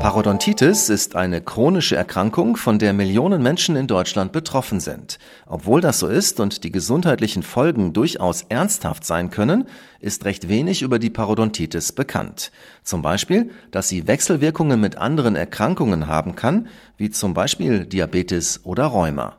Parodontitis ist eine chronische Erkrankung, von der Millionen Menschen in Deutschland betroffen sind. Obwohl das so ist und die gesundheitlichen Folgen durchaus ernsthaft sein können, ist recht wenig über die Parodontitis bekannt. Zum Beispiel, dass sie Wechselwirkungen mit anderen Erkrankungen haben kann, wie zum Beispiel Diabetes oder Rheuma.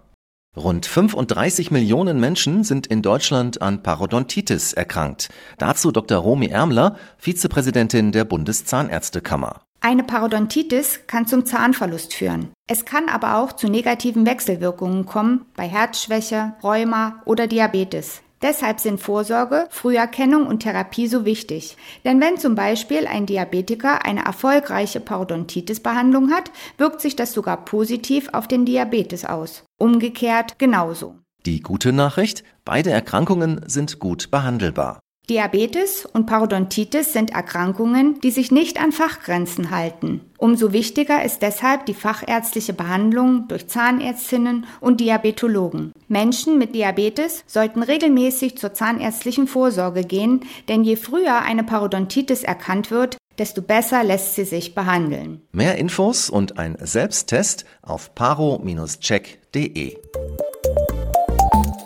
Rund 35 Millionen Menschen sind in Deutschland an Parodontitis erkrankt. Dazu Dr. Romy Ärmler, Vizepräsidentin der Bundeszahnärztekammer. Eine Parodontitis kann zum Zahnverlust führen. Es kann aber auch zu negativen Wechselwirkungen kommen bei Herzschwäche, Rheuma oder Diabetes. Deshalb sind Vorsorge, Früherkennung und Therapie so wichtig. Denn wenn zum Beispiel ein Diabetiker eine erfolgreiche Parodontitis-Behandlung hat, wirkt sich das sogar positiv auf den Diabetes aus. Umgekehrt genauso. Die gute Nachricht, beide Erkrankungen sind gut behandelbar. Diabetes und Parodontitis sind Erkrankungen, die sich nicht an Fachgrenzen halten. Umso wichtiger ist deshalb die fachärztliche Behandlung durch Zahnärztinnen und Diabetologen. Menschen mit Diabetes sollten regelmäßig zur zahnärztlichen Vorsorge gehen, denn je früher eine Parodontitis erkannt wird, desto besser lässt sie sich behandeln. Mehr Infos und ein Selbsttest auf paro-check.de